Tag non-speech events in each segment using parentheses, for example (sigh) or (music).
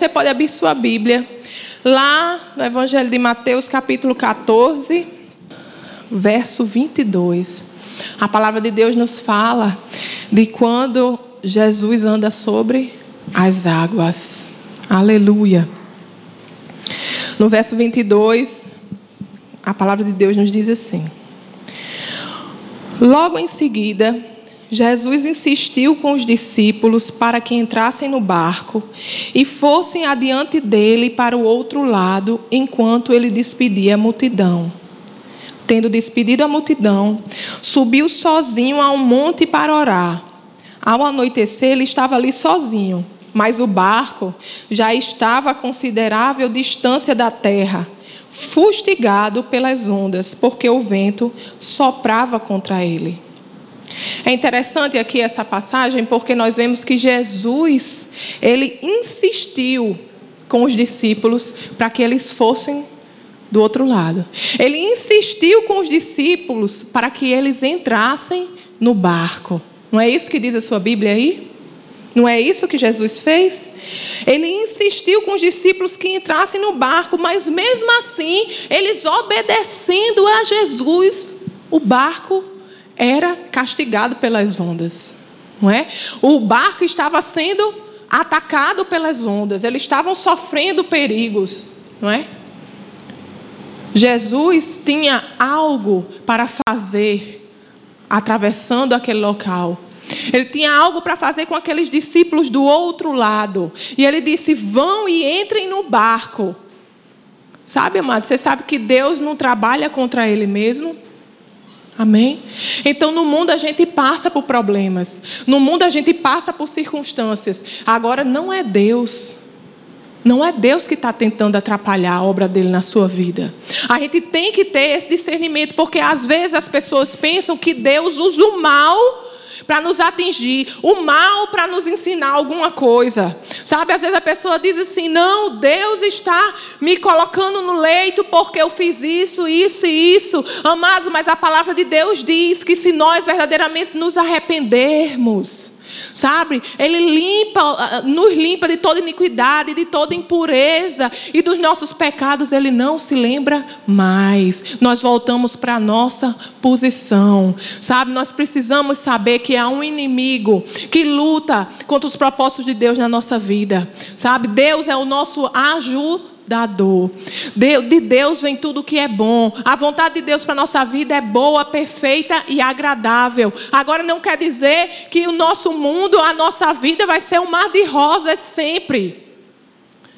você pode abrir sua Bíblia lá no Evangelho de Mateus, capítulo 14, verso 22. A palavra de Deus nos fala de quando Jesus anda sobre as águas. Aleluia. No verso 22, a palavra de Deus nos diz assim: Logo em seguida, Jesus insistiu com os discípulos para que entrassem no barco e fossem adiante dele para o outro lado, enquanto ele despedia a multidão. Tendo despedido a multidão, subiu sozinho a um monte para orar. Ao anoitecer, ele estava ali sozinho, mas o barco já estava a considerável distância da terra, fustigado pelas ondas, porque o vento soprava contra ele. É interessante aqui essa passagem porque nós vemos que Jesus, ele insistiu com os discípulos para que eles fossem do outro lado. Ele insistiu com os discípulos para que eles entrassem no barco. Não é isso que diz a sua Bíblia aí? Não é isso que Jesus fez? Ele insistiu com os discípulos que entrassem no barco, mas mesmo assim, eles obedecendo a Jesus, o barco era castigado pelas ondas, não é? O barco estava sendo atacado pelas ondas, eles estavam sofrendo perigos, não é? Jesus tinha algo para fazer atravessando aquele local. Ele tinha algo para fazer com aqueles discípulos do outro lado. E ele disse: Vão e entrem no barco. Sabe, amado, você sabe que Deus não trabalha contra Ele mesmo? Amém? Então, no mundo a gente passa por problemas, no mundo a gente passa por circunstâncias. Agora, não é Deus. Não é Deus que está tentando atrapalhar a obra dele na sua vida. A gente tem que ter esse discernimento, porque às vezes as pessoas pensam que Deus usa o mal para nos atingir, o mal para nos ensinar alguma coisa. Sabe, às vezes a pessoa diz assim: não, Deus está me colocando no leito porque eu fiz isso, isso e isso. Amados, mas a palavra de Deus diz que se nós verdadeiramente nos arrependermos, Sabe? Ele limpa, ah, ah, nos limpa de toda iniquidade, de toda impureza e dos nossos pecados ele não se lembra mais. Nós voltamos para a nossa posição. Sabe? Nós precisamos saber que há um inimigo que luta contra os propósitos de Deus na nossa vida. Sabe? Deus é o nosso ajudador da dor. De Deus vem tudo o que é bom. A vontade de Deus para a nossa vida é boa, perfeita e agradável. Agora não quer dizer que o nosso mundo, a nossa vida vai ser um mar de rosas sempre.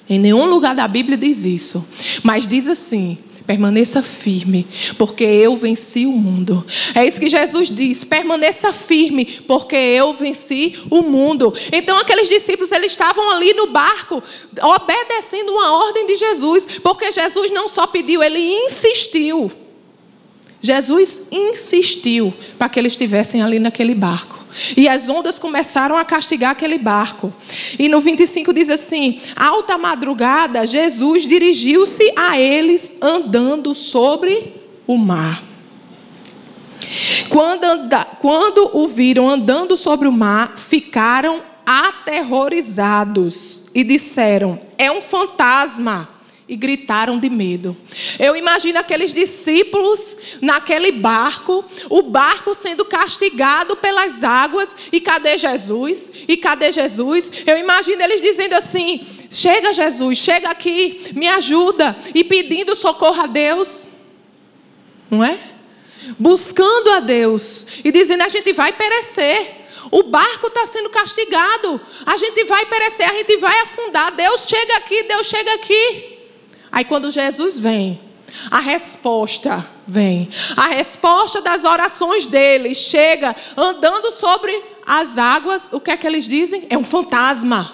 Em nenhum lugar da Bíblia diz isso. Mas diz assim: Permaneça firme, porque eu venci o mundo. É isso que Jesus diz: permaneça firme, porque eu venci o mundo. Então aqueles discípulos eles estavam ali no barco, obedecendo uma ordem de Jesus, porque Jesus não só pediu, ele insistiu. Jesus insistiu para que eles estivessem ali naquele barco. E as ondas começaram a castigar aquele barco. E no 25 diz assim: alta madrugada, Jesus dirigiu-se a eles andando sobre o mar. Quando, anda, quando o viram andando sobre o mar, ficaram aterrorizados e disseram: É um fantasma e gritaram de medo. Eu imagino aqueles discípulos naquele barco, o barco sendo castigado pelas águas, e cadê Jesus? E cadê Jesus? Eu imagino eles dizendo assim: Chega, Jesus, chega aqui, me ajuda, e pedindo socorro a Deus, não é? Buscando a Deus e dizendo: A gente vai perecer. O barco está sendo castigado. A gente vai perecer, a gente vai afundar. Deus chega aqui, Deus chega aqui. Aí quando Jesus vem, a resposta vem. A resposta das orações deles chega andando sobre as águas. O que é que eles dizem? É um fantasma.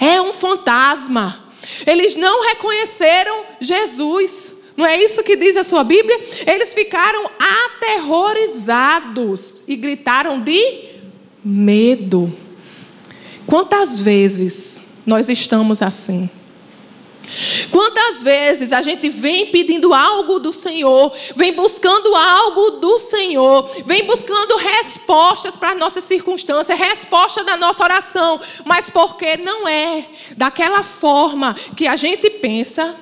É um fantasma. Eles não reconheceram Jesus. Não é isso que diz a sua Bíblia? Eles ficaram aterrorizados e gritaram de medo. Quantas vezes nós estamos assim? Quantas vezes a gente vem pedindo algo do Senhor, vem buscando algo do Senhor, vem buscando respostas para as nossas circunstâncias, resposta da nossa oração, mas porque não é daquela forma que a gente pensa,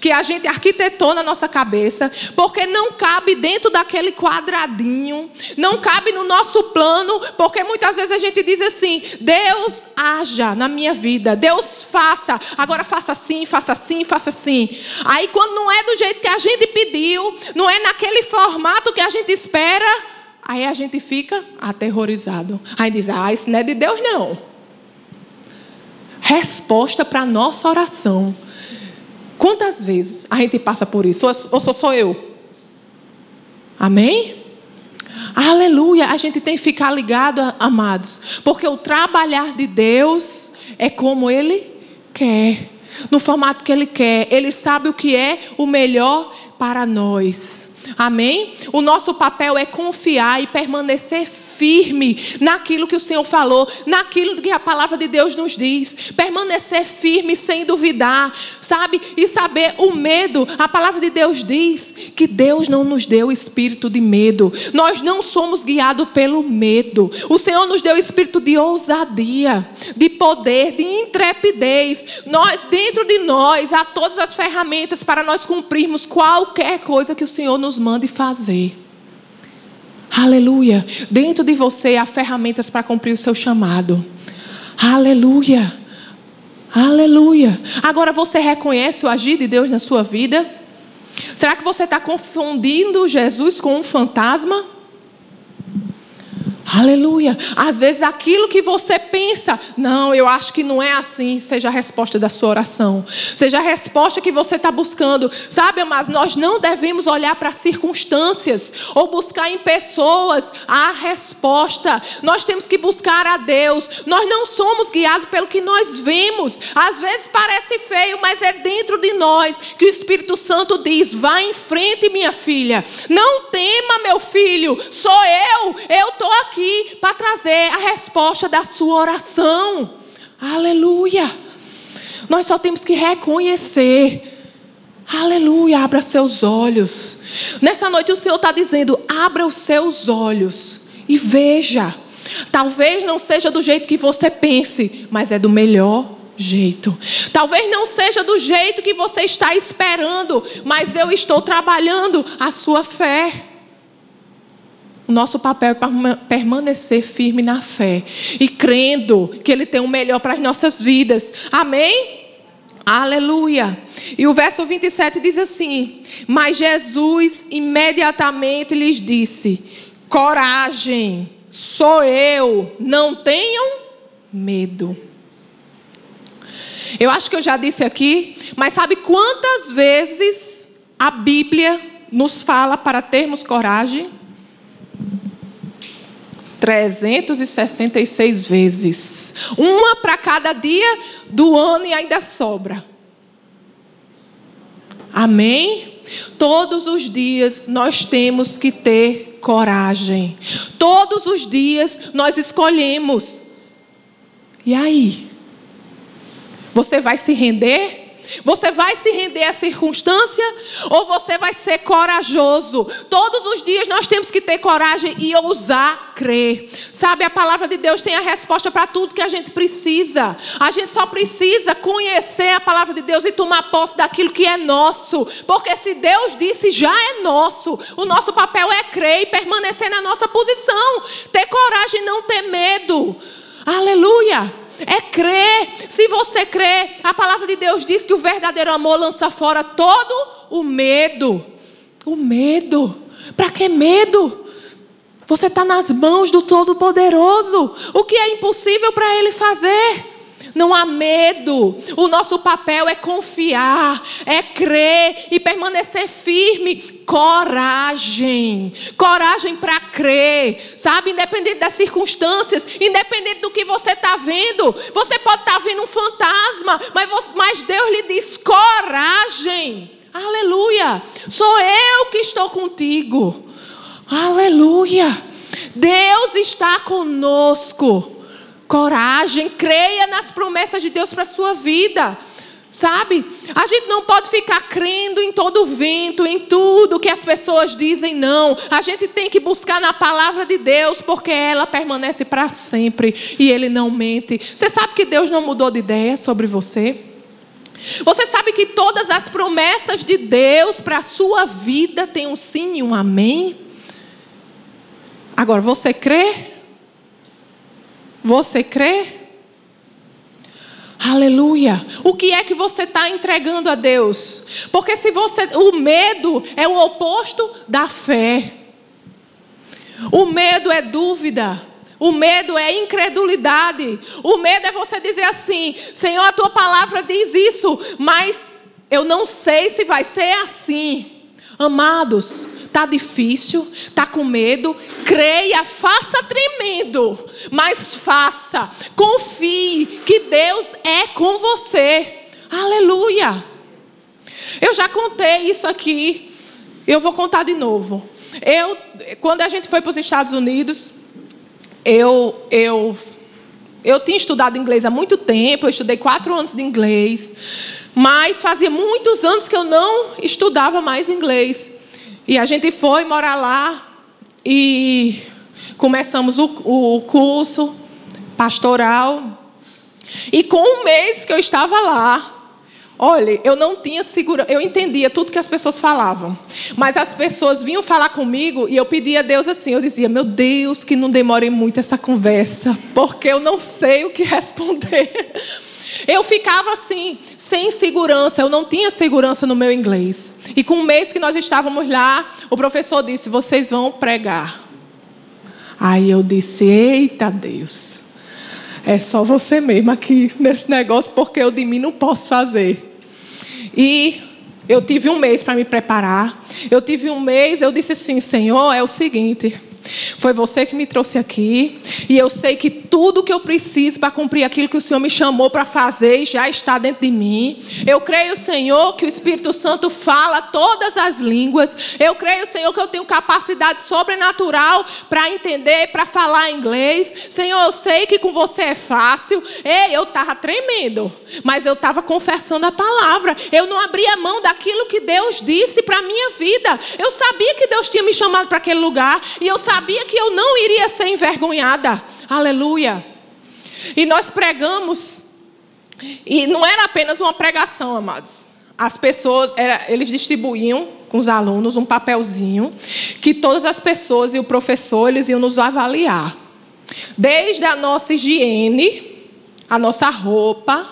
que a gente arquitetou na nossa cabeça, porque não cabe dentro daquele quadradinho, não cabe no nosso plano, porque muitas vezes a gente diz assim: Deus haja na minha vida, Deus faça, agora faça assim, faça assim, faça assim. Aí quando não é do jeito que a gente pediu, não é naquele formato que a gente espera, aí a gente fica aterrorizado. Aí diz: Ah, isso não é de Deus, não. Resposta para a nossa oração Quantas vezes a gente passa por isso? Ou sou só eu? Amém? Aleluia. A gente tem que ficar ligado, amados. Porque o trabalhar de Deus é como Ele quer. No formato que Ele quer. Ele sabe o que é o melhor para nós. Amém? O nosso papel é confiar e permanecer firme naquilo que o Senhor falou, naquilo que a palavra de Deus nos diz. Permanecer firme sem duvidar, sabe? E saber o medo. A palavra de Deus diz que Deus não nos deu espírito de medo. Nós não somos guiados pelo medo. O Senhor nos deu espírito de ousadia, de poder, de intrepidez. Nós, dentro de nós há todas as ferramentas para nós cumprirmos qualquer coisa que o Senhor nos mande fazer. Aleluia. Dentro de você há ferramentas para cumprir o seu chamado. Aleluia. Aleluia. Agora você reconhece o agir de Deus na sua vida? Será que você está confundindo Jesus com um fantasma? Aleluia. Às vezes aquilo que você pensa, não, eu acho que não é assim, seja a resposta da sua oração. Seja a resposta que você está buscando. Sabe, mas nós não devemos olhar para circunstâncias ou buscar em pessoas a resposta. Nós temos que buscar a Deus. Nós não somos guiados pelo que nós vemos. Às vezes parece feio, mas é dentro de nós que o Espírito Santo diz: vá em frente, minha filha. Não tema, meu filho. Sou eu. Eu estou aqui aqui para trazer a resposta da sua oração. Aleluia. Nós só temos que reconhecer. Aleluia, abra seus olhos. Nessa noite o Senhor está dizendo: abra os seus olhos e veja. Talvez não seja do jeito que você pense, mas é do melhor jeito. Talvez não seja do jeito que você está esperando, mas eu estou trabalhando a sua fé. O nosso papel é permanecer firme na fé e crendo que Ele tem o melhor para as nossas vidas. Amém? Aleluia. E o verso 27 diz assim: Mas Jesus imediatamente lhes disse: Coragem, sou eu, não tenham medo. Eu acho que eu já disse aqui, mas sabe quantas vezes a Bíblia nos fala para termos coragem? 366 vezes. Uma para cada dia do ano e ainda sobra. Amém? Todos os dias nós temos que ter coragem. Todos os dias nós escolhemos. E aí? Você vai se render? Você vai se render à circunstância ou você vai ser corajoso? Todos os dias nós temos que ter coragem e ousar crer. Sabe, a palavra de Deus tem a resposta para tudo que a gente precisa. A gente só precisa conhecer a palavra de Deus e tomar posse daquilo que é nosso. Porque se Deus disse, já é nosso. O nosso papel é crer e permanecer na nossa posição. Ter coragem e não ter medo. Aleluia. É crer. Se você crê, a palavra de Deus diz que o verdadeiro amor lança fora todo o medo. O medo. Para que medo? Você está nas mãos do Todo-Poderoso. O que é impossível para Ele fazer? Não há medo. O nosso papel é confiar, é crer e permanecer firme. Coragem. Coragem para crer. Sabe? Independente das circunstâncias, independente do que você está vendo. Você pode estar tá vendo um fantasma, mas, você, mas Deus lhe diz: coragem. Aleluia. Sou eu que estou contigo. Aleluia. Deus está conosco coragem, creia nas promessas de Deus para a sua vida. Sabe? A gente não pode ficar crendo em todo vento, em tudo que as pessoas dizem, não. A gente tem que buscar na palavra de Deus, porque ela permanece para sempre e ele não mente. Você sabe que Deus não mudou de ideia sobre você? Você sabe que todas as promessas de Deus para a sua vida têm um sim e um amém? Agora, você crê? Você crê? Aleluia. O que é que você está entregando a Deus? Porque se você. O medo é o oposto da fé. O medo é dúvida. O medo é incredulidade. O medo é você dizer assim: Senhor, a tua palavra diz isso, mas eu não sei se vai ser assim. Amados, Está difícil, está com medo, creia, faça tremendo, mas faça, confie que Deus é com você. Aleluia. Eu já contei isso aqui, eu vou contar de novo. Eu, quando a gente foi para os Estados Unidos, eu, eu, eu tinha estudado inglês há muito tempo, eu estudei quatro anos de inglês, mas fazia muitos anos que eu não estudava mais inglês. E a gente foi morar lá e começamos o, o curso pastoral. E com um mês que eu estava lá, Olha, eu não tinha segurança, eu entendia tudo que as pessoas falavam, mas as pessoas vinham falar comigo e eu pedia a Deus assim, eu dizia, meu Deus, que não demore muito essa conversa, porque eu não sei o que (laughs) responder. Eu ficava assim, sem segurança, eu não tinha segurança no meu inglês. E com um mês que nós estávamos lá, o professor disse: vocês vão pregar. Aí eu disse: eita Deus, é só você mesmo aqui nesse negócio, porque eu de mim não posso fazer. E eu tive um mês para me preparar. Eu tive um mês, eu disse assim: Senhor, é o seguinte. Foi você que me trouxe aqui. E eu sei que tudo que eu preciso para cumprir aquilo que o Senhor me chamou para fazer já está dentro de mim. Eu creio, Senhor, que o Espírito Santo fala todas as línguas. Eu creio, Senhor, que eu tenho capacidade sobrenatural para entender, para falar inglês. Senhor, eu sei que com você é fácil. Ei, eu estava tremendo. Mas eu estava confessando a palavra. Eu não abria mão daquilo que Deus disse para minha vida. Eu sabia que Deus tinha me chamado para aquele lugar. E eu sabia sabia que eu não iria ser envergonhada. Aleluia. E nós pregamos, e não era apenas uma pregação, amados. As pessoas, era, eles distribuíam com os alunos um papelzinho que todas as pessoas e o professor eles iam nos avaliar. Desde a nossa higiene, a nossa roupa,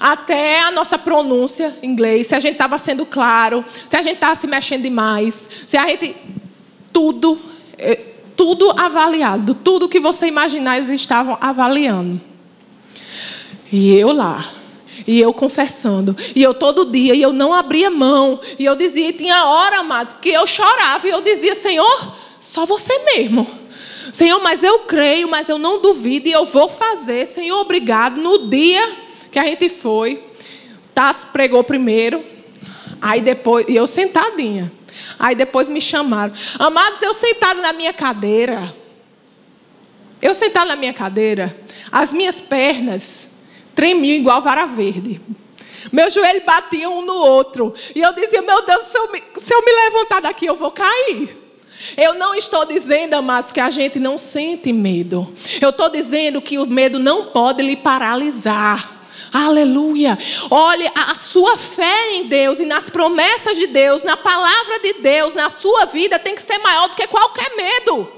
até a nossa pronúncia em inglês, se a gente estava sendo claro, se a gente estava se mexendo demais, se a gente. Tudo eh, tudo avaliado, tudo que você imaginar, eles estavam avaliando. E eu lá, e eu confessando, e eu todo dia, e eu não abria mão, e eu dizia, e tinha hora, amados, que eu chorava, e eu dizia, Senhor, só você mesmo. Senhor, mas eu creio, mas eu não duvido, e eu vou fazer, Senhor, obrigado. No dia que a gente foi, Tassi pregou primeiro, aí depois, e eu sentadinha. Aí depois me chamaram. Amados, eu sentado na minha cadeira. Eu sentado na minha cadeira, as minhas pernas tremiam igual vara verde. Meu joelho batia um no outro. E eu dizia, meu Deus, se eu me, se eu me levantar daqui, eu vou cair. Eu não estou dizendo, amados, que a gente não sente medo. Eu estou dizendo que o medo não pode lhe paralisar. Aleluia. Olhe, a sua fé em Deus e nas promessas de Deus, na palavra de Deus, na sua vida tem que ser maior do que qualquer medo.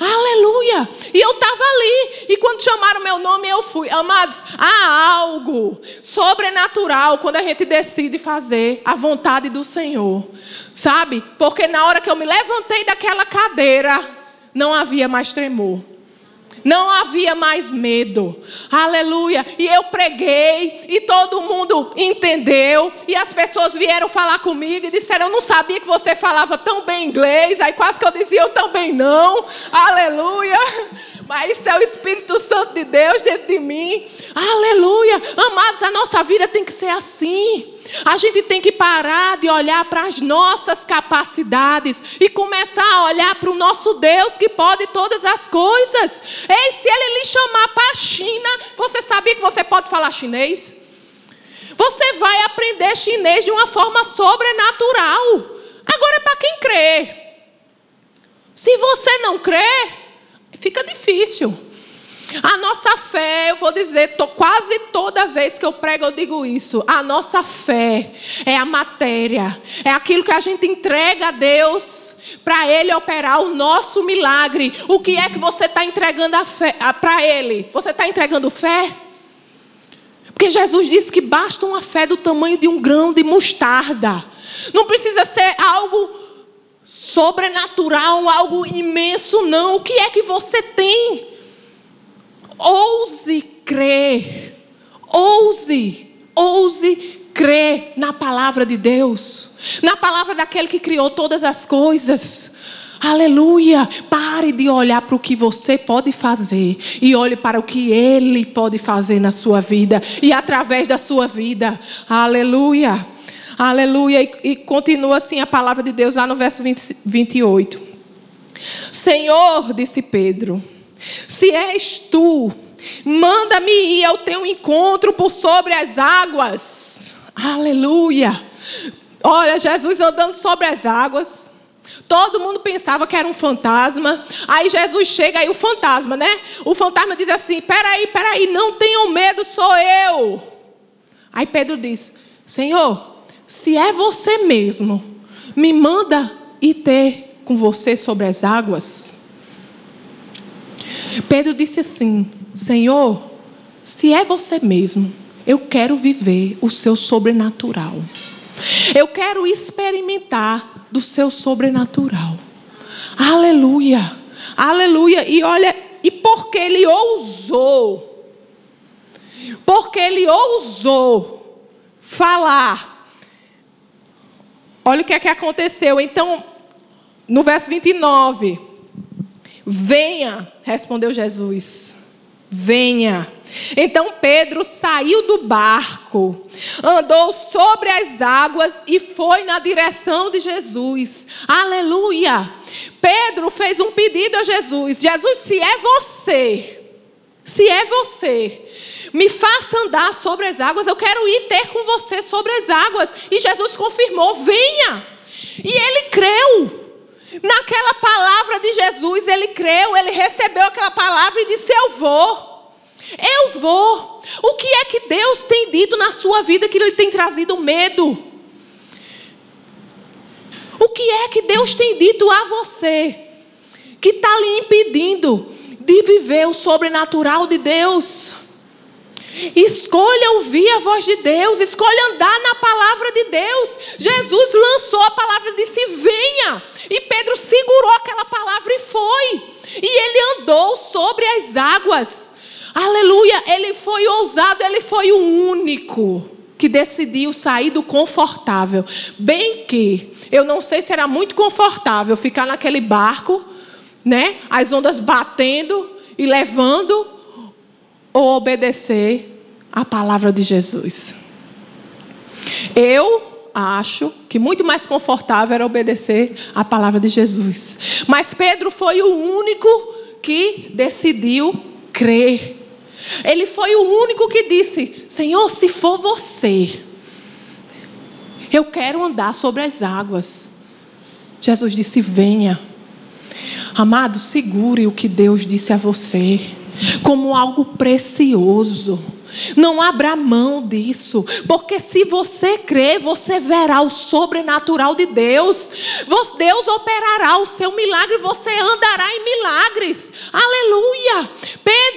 Aleluia! E eu estava ali, e quando chamaram meu nome, eu fui. Amados, há algo sobrenatural quando a gente decide fazer a vontade do Senhor, sabe? Porque na hora que eu me levantei daquela cadeira, não havia mais tremor. Não havia mais medo. Aleluia. E eu preguei e todo mundo entendeu. E as pessoas vieram falar comigo e disseram: Eu não sabia que você falava tão bem inglês. Aí quase que eu dizia: Eu também não. Aleluia. Mas isso é o Espírito Santo de Deus dentro de mim. Aleluia. Amados, a nossa vida tem que ser assim. A gente tem que parar de olhar para as nossas capacidades e começar a olhar para o nosso Deus que pode todas as coisas. Ei, se Ele lhe chamar para a China, você sabia que você pode falar chinês? Você vai aprender chinês de uma forma sobrenatural. Agora é para quem crê. Se você não crê, fica difícil. A nossa fé, eu vou dizer, tô, quase toda vez que eu prego eu digo isso. A nossa fé é a matéria, é aquilo que a gente entrega a Deus para Ele operar o nosso milagre. O que é que você está entregando para Ele? Você está entregando fé? Porque Jesus disse que basta uma fé do tamanho de um grão de mostarda. Não precisa ser algo sobrenatural, algo imenso, não. O que é que você tem? Ouse crer. Ouse, ouse crer na palavra de Deus, na palavra daquele que criou todas as coisas. Aleluia! Pare de olhar para o que você pode fazer e olhe para o que Ele pode fazer na sua vida e através da sua vida. Aleluia! Aleluia! E, e continua assim a palavra de Deus lá no verso 20, 28. Senhor, disse Pedro, se és tu, manda-me ir ao teu encontro por sobre as águas. Aleluia. Olha, Jesus andando sobre as águas. Todo mundo pensava que era um fantasma. Aí Jesus chega aí o fantasma, né? O fantasma diz assim: "Peraí, peraí, não tenham medo, sou eu." Aí Pedro diz: "Senhor, se é você mesmo, me manda ir ter com você sobre as águas." Pedro disse assim: Senhor, se é você mesmo, eu quero viver o seu sobrenatural. Eu quero experimentar do seu sobrenatural. Aleluia. Aleluia. E olha, e porque ele ousou, porque ele ousou falar. Olha o que é que aconteceu. Então, no verso 29, Venha, respondeu Jesus. Venha. Então Pedro saiu do barco, andou sobre as águas e foi na direção de Jesus. Aleluia! Pedro fez um pedido a Jesus: Jesus, se é você, se é você, me faça andar sobre as águas, eu quero ir ter com você sobre as águas. E Jesus confirmou: venha. E ele creu. Naquela palavra de Jesus, ele creu, ele recebeu aquela palavra e disse: Eu vou. Eu vou. O que é que Deus tem dito na sua vida que lhe tem trazido medo? O que é que Deus tem dito a você que está lhe impedindo de viver o sobrenatural de Deus? Escolha ouvir a voz de Deus, escolha andar na palavra de Deus. Jesus lançou a palavra e disse: Venha. E Pedro segurou aquela palavra e foi. E ele andou sobre as águas. Aleluia. Ele foi ousado, ele foi o único que decidiu sair do confortável. Bem que eu não sei se era muito confortável ficar naquele barco, né? As ondas batendo e levando obedecer a palavra de Jesus. Eu acho que muito mais confortável era obedecer a palavra de Jesus. Mas Pedro foi o único que decidiu crer. Ele foi o único que disse: Senhor, se for você, eu quero andar sobre as águas. Jesus disse: Venha. Amado, segure o que Deus disse a você como algo precioso. Não abra mão disso, porque se você crer, você verá o sobrenatural de Deus. Deus operará o seu milagre, você andará em milagres. Aleluia!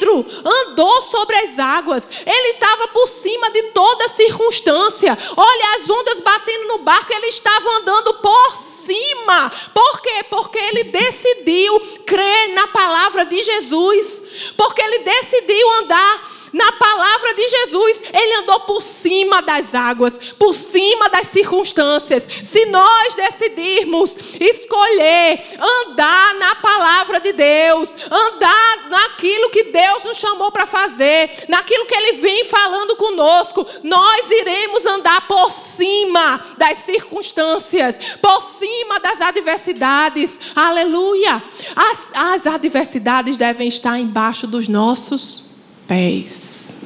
Pedro andou sobre as águas, ele estava por cima de toda circunstância. Olha as ondas batendo no barco, ele estava andando por cima. Por quê? Porque ele decidiu crer na palavra de Jesus, porque ele decidiu andar na palavra de Jesus, ele andou por cima das águas, por cima das circunstâncias. Se nós decidirmos escolher andar na palavra de Deus, andar naquilo que Deus nos chamou para fazer, naquilo que ele vem falando conosco, nós iremos andar por cima das circunstâncias, por cima das adversidades. Aleluia! As, as adversidades devem estar embaixo dos nossos pés.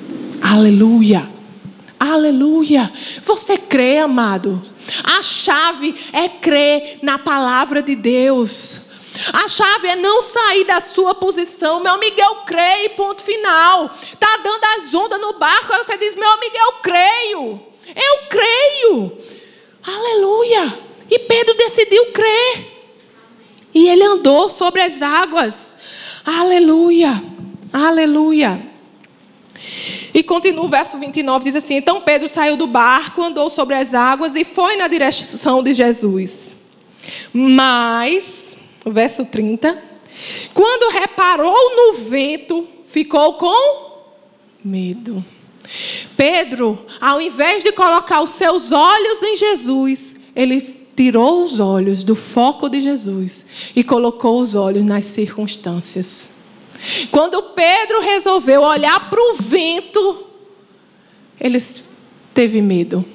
Aleluia. Aleluia. Você crê, amado? A chave é crer na palavra de Deus. A chave é não sair da sua posição. Meu amigo, eu creio, ponto final. Tá dando as ondas no barco, aí você diz, meu amigo, eu creio. Eu creio. Aleluia. E Pedro decidiu crer. E ele andou sobre as águas. Aleluia. Aleluia. E continua o verso 29, diz assim: Então Pedro saiu do barco, andou sobre as águas e foi na direção de Jesus. Mas, o verso 30, quando reparou no vento, ficou com medo. Pedro, ao invés de colocar os seus olhos em Jesus, ele tirou os olhos do foco de Jesus e colocou os olhos nas circunstâncias. Quando Pedro resolveu olhar para o vento, ele teve medo.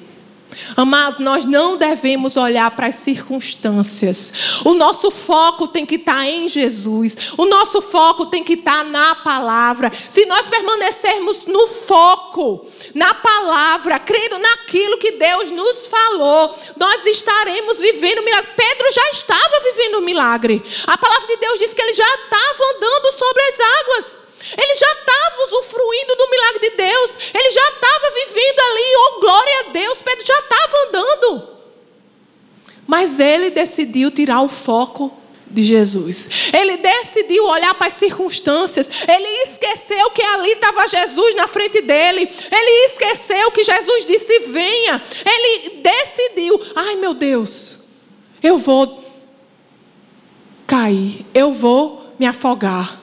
Amados, nós não devemos olhar para as circunstâncias. O nosso foco tem que estar em Jesus. O nosso foco tem que estar na palavra. Se nós permanecermos no foco, na palavra, crendo naquilo que Deus nos falou, nós estaremos vivendo milagre. Pedro já estava vivendo o milagre. A palavra de Deus diz que ele já estava andando sobre as águas. Ele já estava usufruindo do milagre de Deus. Ele já estava vivendo ali. Oh, glória a Deus. Pedro já estava andando. Mas ele decidiu tirar o foco de Jesus. Ele decidiu olhar para as circunstâncias. Ele esqueceu que ali estava Jesus na frente dele. Ele esqueceu que Jesus disse: Venha. Ele decidiu: Ai meu Deus, eu vou cair. Eu vou me afogar.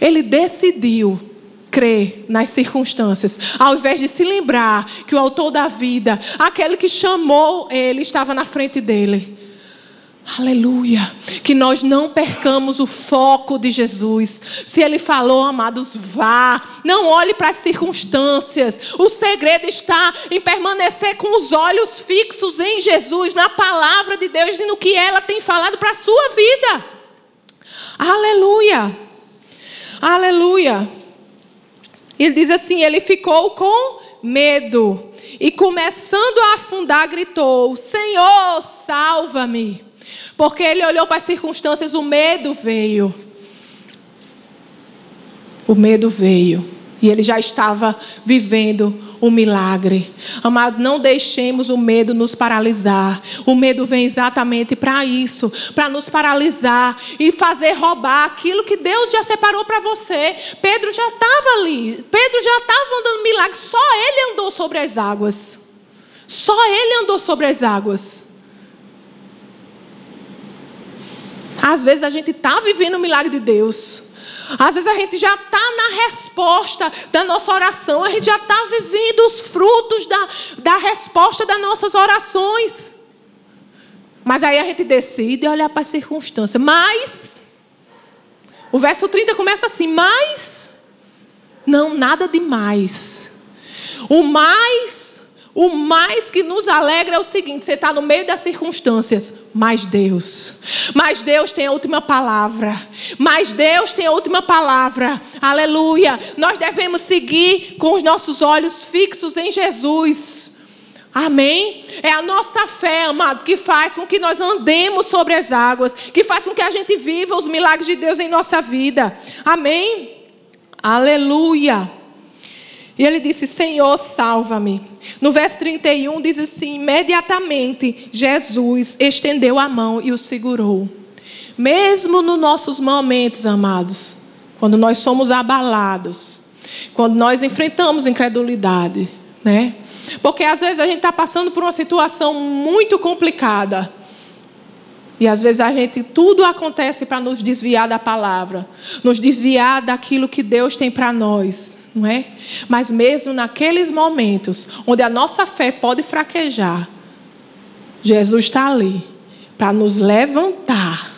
Ele decidiu crer nas circunstâncias, ao invés de se lembrar que o autor da vida, aquele que chamou ele, estava na frente dele. Aleluia. Que nós não percamos o foco de Jesus. Se ele falou, amados, vá. Não olhe para as circunstâncias. O segredo está em permanecer com os olhos fixos em Jesus, na palavra de Deus e no que ela tem falado para a sua vida. Aleluia. Aleluia. Ele diz assim: ele ficou com medo e, começando a afundar, gritou: Senhor, salva-me. Porque ele olhou para as circunstâncias, o medo veio. O medo veio. E ele já estava vivendo o milagre. Amados, não deixemos o medo nos paralisar. O medo vem exatamente para isso para nos paralisar e fazer roubar aquilo que Deus já separou para você. Pedro já estava ali. Pedro já estava andando milagre. Só ele andou sobre as águas. Só ele andou sobre as águas. Às vezes a gente está vivendo o milagre de Deus. Às vezes a gente já está na resposta da nossa oração, a gente já está vivendo os frutos da, da resposta das nossas orações. Mas aí a gente decide olhar para as circunstâncias. Mas, o verso 30 começa assim: Mas, não, nada demais. O mais o mais que nos alegra é o seguinte: você está no meio das circunstâncias, mas Deus, mas Deus tem a última palavra, mas Deus tem a última palavra, aleluia. Nós devemos seguir com os nossos olhos fixos em Jesus. Amém? É a nossa fé, amado, que faz com que nós andemos sobre as águas, que faz com que a gente viva os milagres de Deus em nossa vida. Amém? Aleluia. E ele disse: Senhor, salva-me. No verso 31 diz assim: imediatamente Jesus estendeu a mão e o segurou. Mesmo nos nossos momentos, amados, quando nós somos abalados, quando nós enfrentamos incredulidade, né? Porque às vezes a gente está passando por uma situação muito complicada. E às vezes a gente, tudo acontece para nos desviar da palavra, nos desviar daquilo que Deus tem para nós não é? Mas mesmo naqueles momentos onde a nossa fé pode fraquejar, Jesus está ali para nos levantar,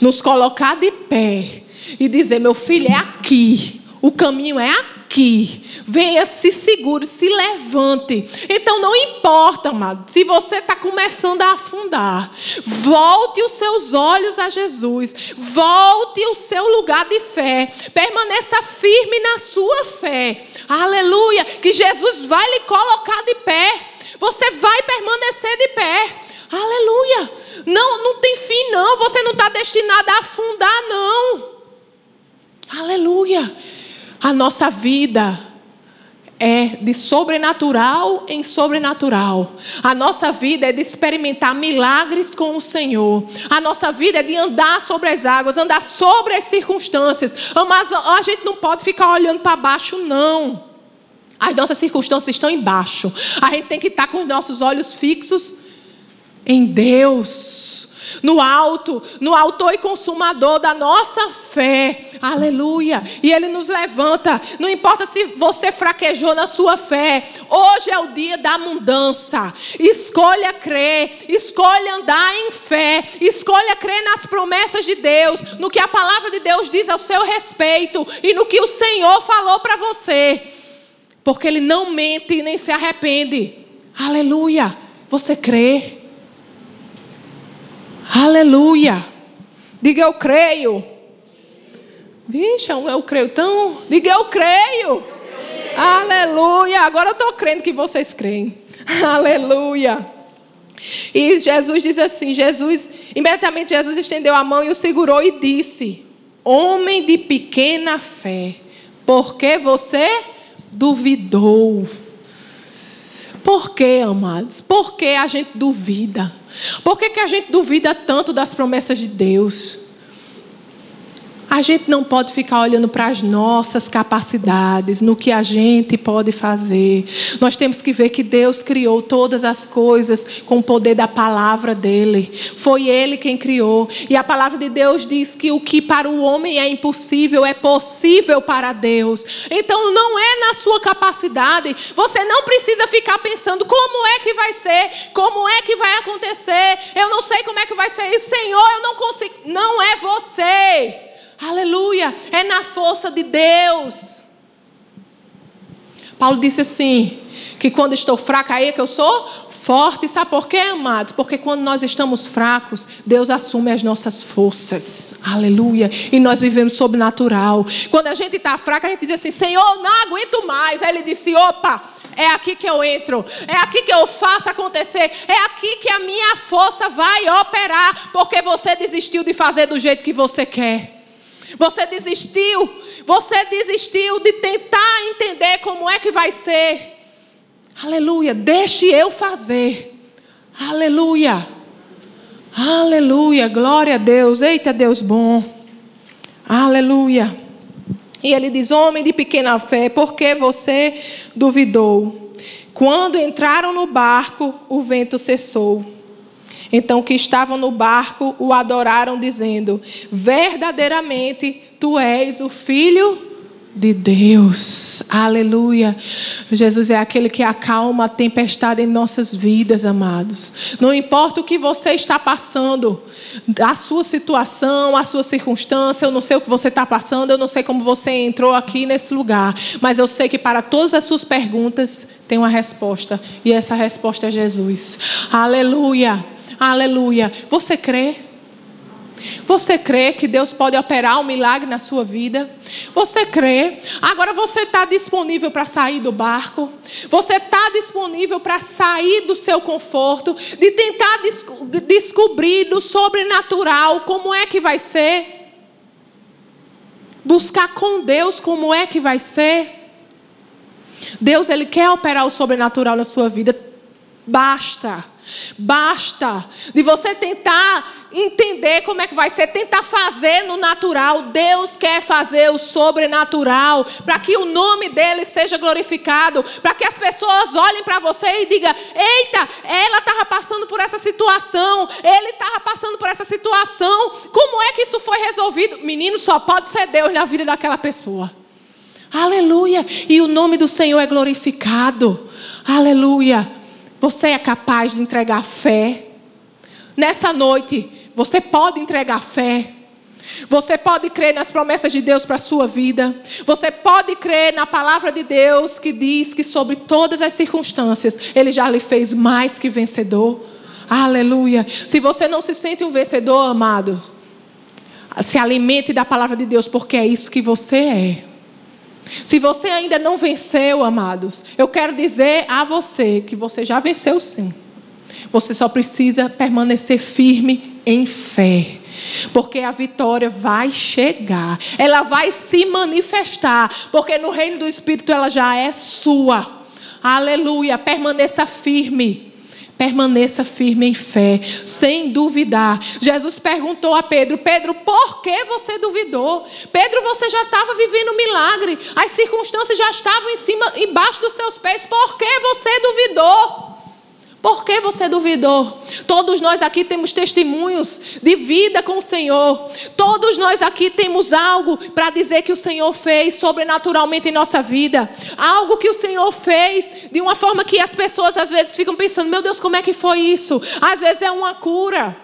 nos colocar de pé e dizer: meu filho, é aqui, o caminho é aqui aqui. Venha, se segure, se levante. Então não importa, amado, se você está começando a afundar. Volte os seus olhos a Jesus. Volte o seu lugar de fé. Permaneça firme na sua fé. Aleluia! Que Jesus vai lhe colocar de pé. Você vai permanecer de pé. Aleluia! Não, não tem fim, não. Você não está destinado a afundar, não. Aleluia! A nossa vida é de sobrenatural em sobrenatural. A nossa vida é de experimentar milagres com o Senhor. A nossa vida é de andar sobre as águas, andar sobre as circunstâncias. Mas a gente não pode ficar olhando para baixo, não. As nossas circunstâncias estão embaixo. A gente tem que estar com os nossos olhos fixos em Deus no alto, no autor e consumador da nossa fé. Aleluia. E ele nos levanta. Não importa se você fraquejou na sua fé. Hoje é o dia da mudança. Escolha crer, escolha andar em fé, escolha crer nas promessas de Deus, no que a palavra de Deus diz ao seu respeito e no que o Senhor falou para você. Porque ele não mente nem se arrepende. Aleluia. Você crê? Aleluia. Diga eu creio. Vixe, é eu creio tão. Diga eu creio. Aleluia. Agora eu estou crendo que vocês creem. (laughs) Aleluia. E Jesus diz assim: Jesus, imediatamente Jesus estendeu a mão e o segurou e disse: Homem de pequena fé, por que você duvidou? Por que, amados? Por que a gente duvida? Por que, que a gente duvida tanto das promessas de Deus? A gente não pode ficar olhando para as nossas capacidades, no que a gente pode fazer. Nós temos que ver que Deus criou todas as coisas com o poder da palavra dele. Foi ele quem criou. E a palavra de Deus diz que o que para o homem é impossível é possível para Deus. Então não é na sua capacidade. Você não precisa ficar pensando como é que vai ser, como é que vai acontecer. Eu não sei como é que vai ser isso, Senhor, eu não consigo. Não é você. Aleluia! É na força de Deus. Paulo disse assim: que quando estou fraca, aí é que eu sou forte. Sabe por quê, amados? Porque quando nós estamos fracos, Deus assume as nossas forças. Aleluia. E nós vivemos sobrenatural. Quando a gente está fraca, a gente diz assim: Senhor, não aguento mais. Aí ele disse: opa. É aqui que eu entro, é aqui que eu faço acontecer, é aqui que a minha força vai operar, porque você desistiu de fazer do jeito que você quer. Você desistiu. Você desistiu de tentar entender como é que vai ser. Aleluia. Deixe eu fazer. Aleluia. Aleluia. Glória a Deus. Eita, Deus bom. Aleluia. E ele diz: Homem de pequena fé, por que você duvidou? Quando entraram no barco, o vento cessou. Então, que estavam no barco o adoraram, dizendo: Verdadeiramente tu és o filho de Deus. Aleluia. Jesus é aquele que acalma a tempestade em nossas vidas, amados. Não importa o que você está passando, a sua situação, a sua circunstância, eu não sei o que você está passando, eu não sei como você entrou aqui nesse lugar, mas eu sei que para todas as suas perguntas tem uma resposta, e essa resposta é Jesus. Aleluia. Aleluia. Você crê? Você crê que Deus pode operar um milagre na sua vida? Você crê? Agora você está disponível para sair do barco? Você está disponível para sair do seu conforto? De tentar desco descobrir do sobrenatural como é que vai ser? Buscar com Deus como é que vai ser? Deus, Ele quer operar o sobrenatural na sua vida. Basta Basta de você tentar entender como é que vai ser, tentar fazer no natural. Deus quer fazer o sobrenatural para que o nome dele seja glorificado, para que as pessoas olhem para você e digam: "Eita, ela estava passando por essa situação, ele estava passando por essa situação. Como é que isso foi resolvido?" Menino, só pode ser Deus na vida daquela pessoa. Aleluia! E o nome do Senhor é glorificado. Aleluia! Você é capaz de entregar fé? Nessa noite, você pode entregar fé. Você pode crer nas promessas de Deus para a sua vida. Você pode crer na palavra de Deus que diz que sobre todas as circunstâncias Ele já lhe fez mais que vencedor. Aleluia. Se você não se sente um vencedor, amados, se alimente da palavra de Deus, porque é isso que você é. Se você ainda não venceu, amados, eu quero dizer a você que você já venceu sim. Você só precisa permanecer firme em fé. Porque a vitória vai chegar, ela vai se manifestar, porque no reino do Espírito ela já é sua. Aleluia, permaneça firme. Permaneça firme em fé, sem duvidar. Jesus perguntou a Pedro: Pedro, por que você duvidou? Pedro, você já estava vivendo um milagre, as circunstâncias já estavam em cima, embaixo dos seus pés, por que você duvidou? Por que você duvidou? Todos nós aqui temos testemunhos de vida com o Senhor. Todos nós aqui temos algo para dizer que o Senhor fez sobrenaturalmente em nossa vida. Algo que o Senhor fez de uma forma que as pessoas às vezes ficam pensando: meu Deus, como é que foi isso? Às vezes é uma cura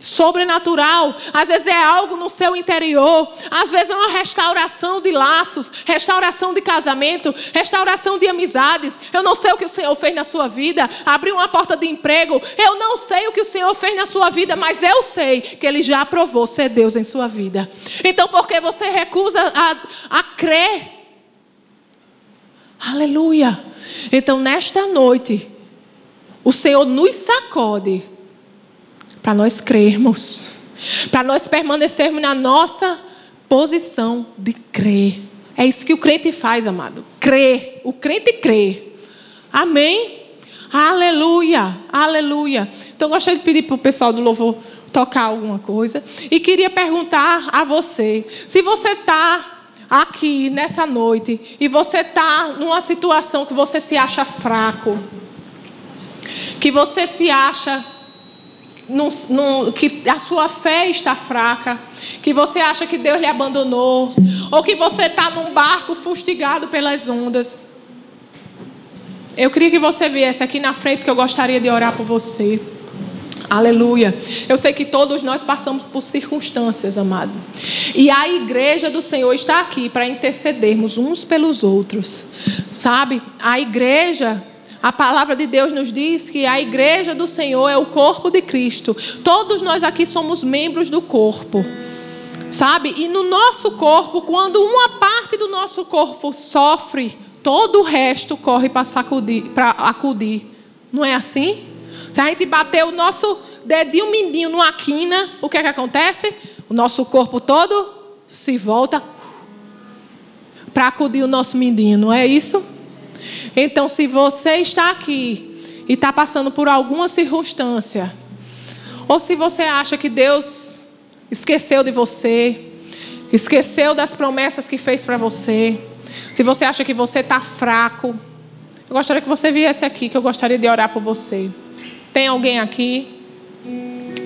sobrenatural, às vezes é algo no seu interior, às vezes é uma restauração de laços, restauração de casamento, restauração de amizades. Eu não sei o que o Senhor fez na sua vida, abriu uma porta de emprego. Eu não sei o que o Senhor fez na sua vida, mas eu sei que Ele já aprovou ser Deus em sua vida. Então, por que você recusa a, a crer? Aleluia. Então, nesta noite, o Senhor nos sacode para nós crermos, para nós permanecermos na nossa posição de crer. É isso que o crente faz, amado. Crer. O crente crê. Amém? Aleluia, aleluia. Então, gostaria de pedir para o pessoal do louvor tocar alguma coisa. E queria perguntar a você: se você está aqui nessa noite e você está numa situação que você se acha fraco, que você se acha que a sua fé está fraca, que você acha que Deus lhe abandonou, ou que você está num barco fustigado pelas ondas. Eu queria que você viesse aqui na frente, que eu gostaria de orar por você. Aleluia. Eu sei que todos nós passamos por circunstâncias, amado. E a igreja do Senhor está aqui para intercedermos uns pelos outros. Sabe? A igreja a palavra de Deus nos diz que a igreja do Senhor é o corpo de Cristo. Todos nós aqui somos membros do corpo. Sabe? E no nosso corpo, quando uma parte do nosso corpo sofre, todo o resto corre para acudir. Não é assim? Se a gente bater o nosso dedinho mindinho numa quina, o que é que acontece? O nosso corpo todo se volta para acudir o nosso mindinho, não é isso? Então, se você está aqui e está passando por alguma circunstância, ou se você acha que Deus esqueceu de você, esqueceu das promessas que fez para você, se você acha que você está fraco, eu gostaria que você viesse aqui, que eu gostaria de orar por você. Tem alguém aqui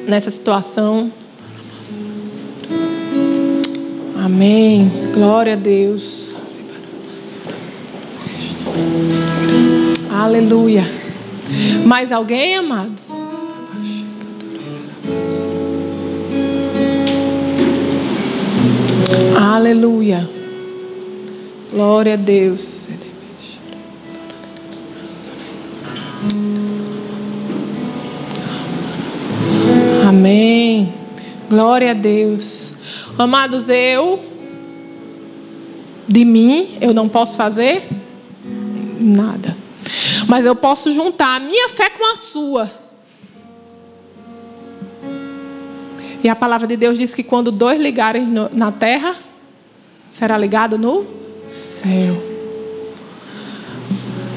nessa situação? Amém. Glória a Deus. Aleluia. Mais alguém, amados? Aleluia. Glória a Deus. Amém. Glória a Deus. Amados, eu de mim eu não posso fazer nada. Mas eu posso juntar a minha fé com a sua. E a palavra de Deus diz que quando dois ligarem no, na terra, será ligado no céu.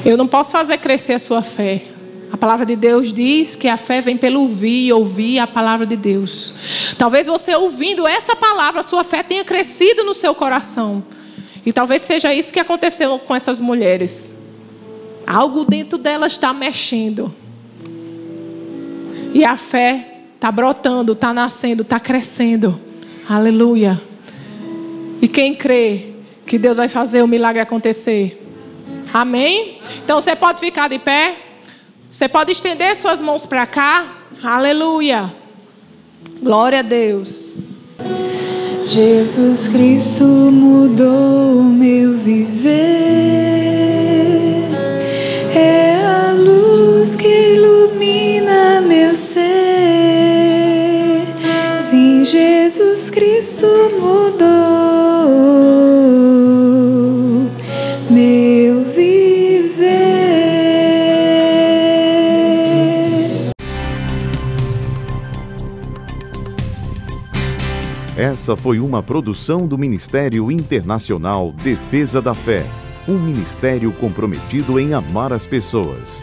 Eu não posso fazer crescer a sua fé. A palavra de Deus diz que a fé vem pelo ouvir ouvir a palavra de Deus. Talvez você ouvindo essa palavra, sua fé tenha crescido no seu coração. E talvez seja isso que aconteceu com essas mulheres. Algo dentro dela está mexendo. E a fé está brotando, está nascendo, está crescendo. Aleluia. E quem crê que Deus vai fazer o milagre acontecer? Amém? Então você pode ficar de pé. Você pode estender suas mãos para cá. Aleluia. Glória a Deus. Jesus Cristo mudou o meu viver luz que ilumina meu ser. Sim, Jesus Cristo mudou meu viver. Essa foi uma produção do Ministério Internacional Defesa da Fé um ministério comprometido em amar as pessoas